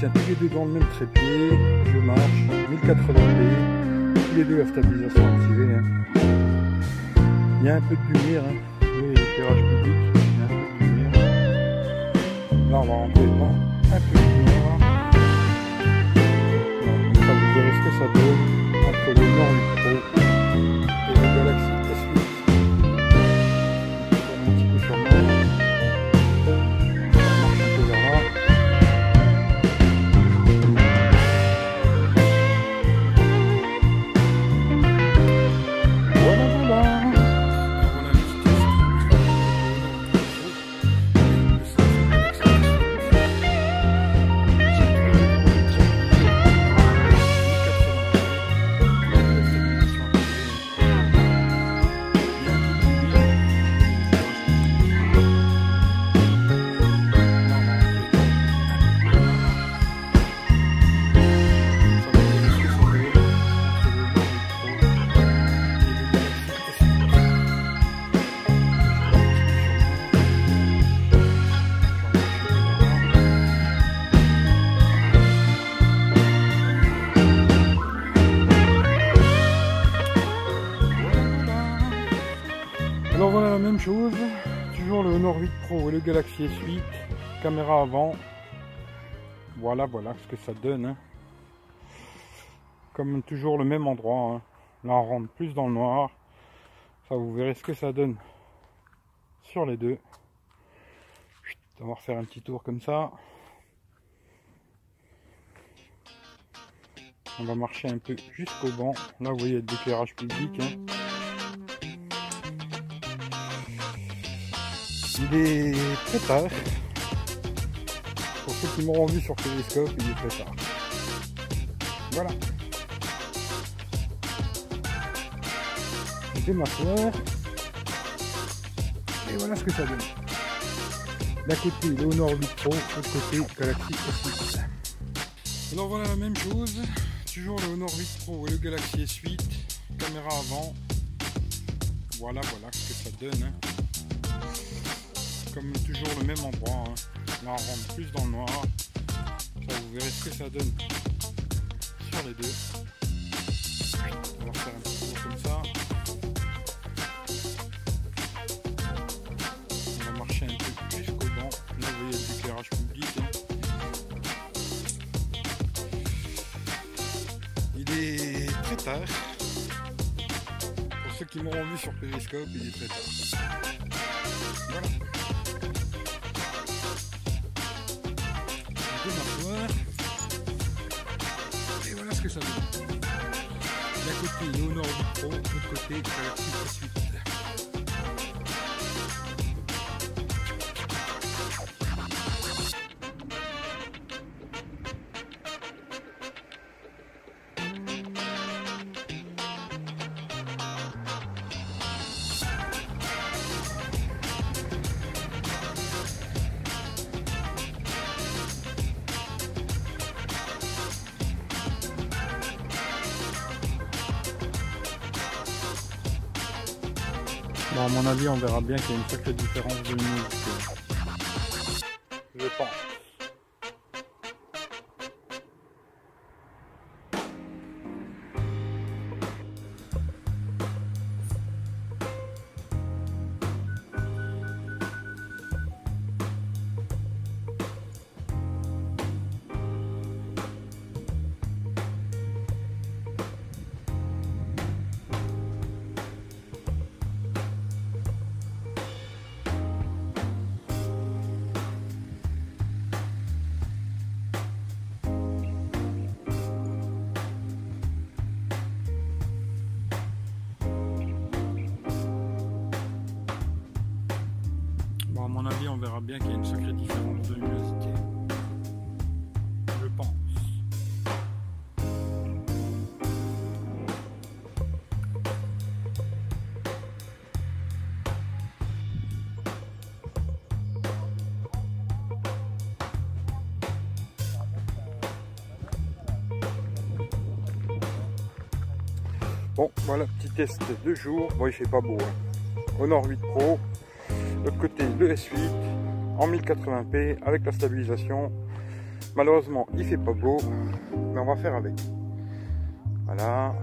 tiens tous les deux dans le même trépied, je marche, 1080p, tous les deux à stabilisation activée. Hein. Il y a un peu de lumière, hein. oui, public, il y a un peu de lumière. Là on va rentrer dedans, un peu de lumière. Ça vous verrez ce que ça donne entre le Honor 8 Pro et le Galaxy même chose, toujours le Honor 8 Pro et le Galaxy S8, caméra avant. Voilà, voilà ce que ça donne. hein. Comme toujours le même endroit. hein. Là on rentre plus dans le noir. Ça vous verrez ce que ça donne sur les deux. Chut, On va refaire un petit tour comme ça. On va marcher un peu jusqu'au banc. Là vous voyez l'éclairage public. hein. Il est très tard. Pour ceux qui m'auront vu sur Periscope, il est très tard. Voilà. Je vais m'asseoir. Et voilà ce que ça donne. D'un côté 8 Pro, de l'autre côté Galaxy S8. Alors voilà la même chose. Toujours le Honor 8 Pro et le Galaxy S8. Caméra avant. Voilà, voilà ce que ça donne. hein comme toujours le même endroit. hein. Là on rentre plus dans le noir. Vous verrez ce que ça donne sur les deux. On va faire un petit tour comme ça. On va marcher un peu jusqu'au banc. Là vous voyez l'éclairage public. hein. Il est très tard. Pour ceux qui m'auront vu sur Periscope, il est très tard. Voilà. Vais m'asseoir. Et voilà ce que ça donne. D'un côté, le Honor 8 Pro, de l'autre côté, Galaxy S8. Bon, à mon avis, on verra bien qu'il y a une sacrée différence de luminosité. Bien qu'il y a une sacrée différence de luminosité. Je pense. Bon, voilà, petit test de jour. Bon, il fait pas beau. hein. Honor 8 Pro. L'autre côté le S8 en 1080p avec la stabilisation. Malheureusement il fait pas beau, mais on va faire avec. Voilà,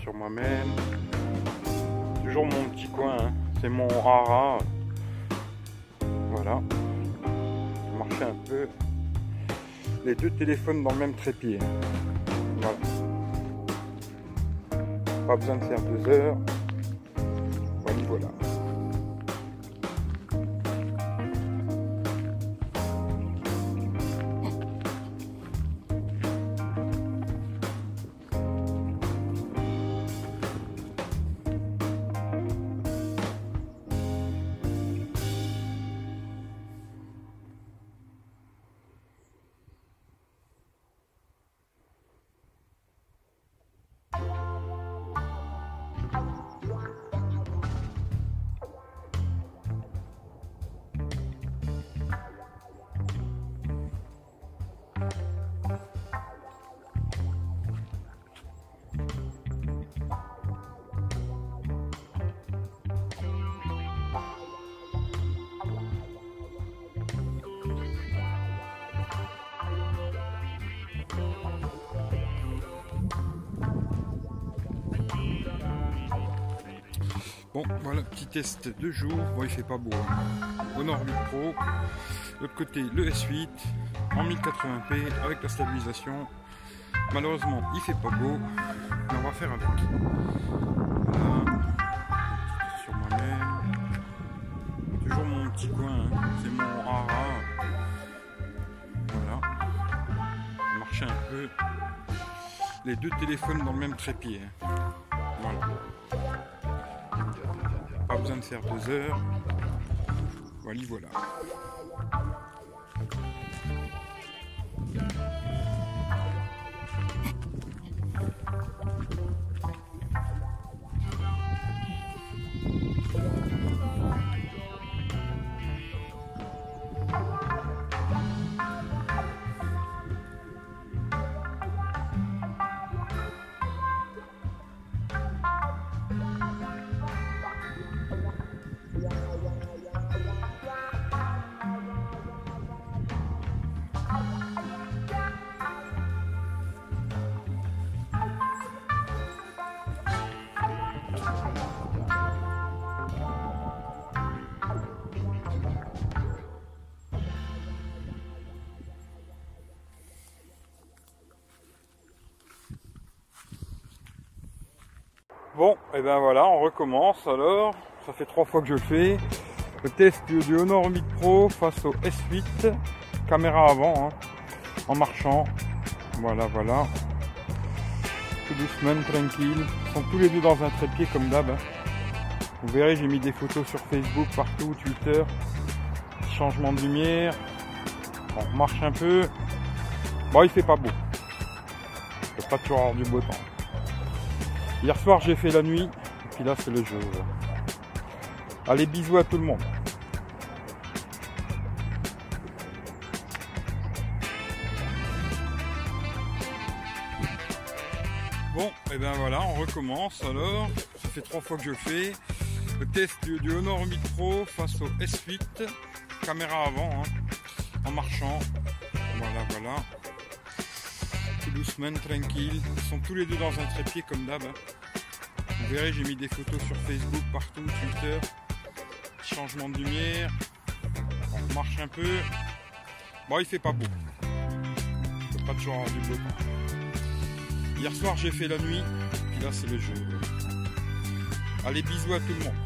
sur moi-même. Toujours mon petit coin, hein. c'est mon rara. Voilà, marcher un peu. Les deux téléphones dans le même trépied. Voilà. Pas besoin de faire deux heures. Voilà, voilà. Bon, voilà, petit test de jour. Bon, il fait pas beau. Hein. Honor 8 Pro. L'autre côté, le S8 en 1080p avec la stabilisation. Malheureusement, il fait pas beau, mais on va faire avec. Voilà. Sur moi-même. Toujours mon petit coin. Hein. C'est mon rara. Voilà. Marcher un peu. Les deux téléphones dans le même trépied. Hein. Voilà besoin de faire deux heures. Voilà, voilà. Bon, et ben voilà, on recommence alors. Ça fait trois fois que je le fais. Le test du Honor 8 Pro face au S8. Caméra avant, hein, en marchant. Voilà, voilà. Tout doucement, tranquille. Ils sont tous les deux dans un trépied comme d'hab. Hein. Vous verrez, j'ai mis des photos sur Facebook, partout, Twitter. Changement de lumière. On marche un peu. Bon, il fait pas beau. Il pas toujours avoir du beau temps. Hier soir j'ai fait la nuit, et puis là c'est le jour. Allez bisous à tout le monde. Bon, et ben voilà, on recommence alors. Ça fait trois fois que je fais. Le test du, Honor 8 Pro face au S8. Caméra avant, hein, en marchant. Voilà, voilà doucement, tranquille. Ils sont tous les deux dans un trépied comme d'hab. Hein. Vous verrez, j'ai mis des photos sur Facebook, partout, Twitter. Changement de lumière. On marche un peu. Bon, il fait pas beau. Il pas toujours avoir du beau. Hier soir, j'ai fait la nuit. Puis là, c'est le jour. Allez, bisous à tout le monde.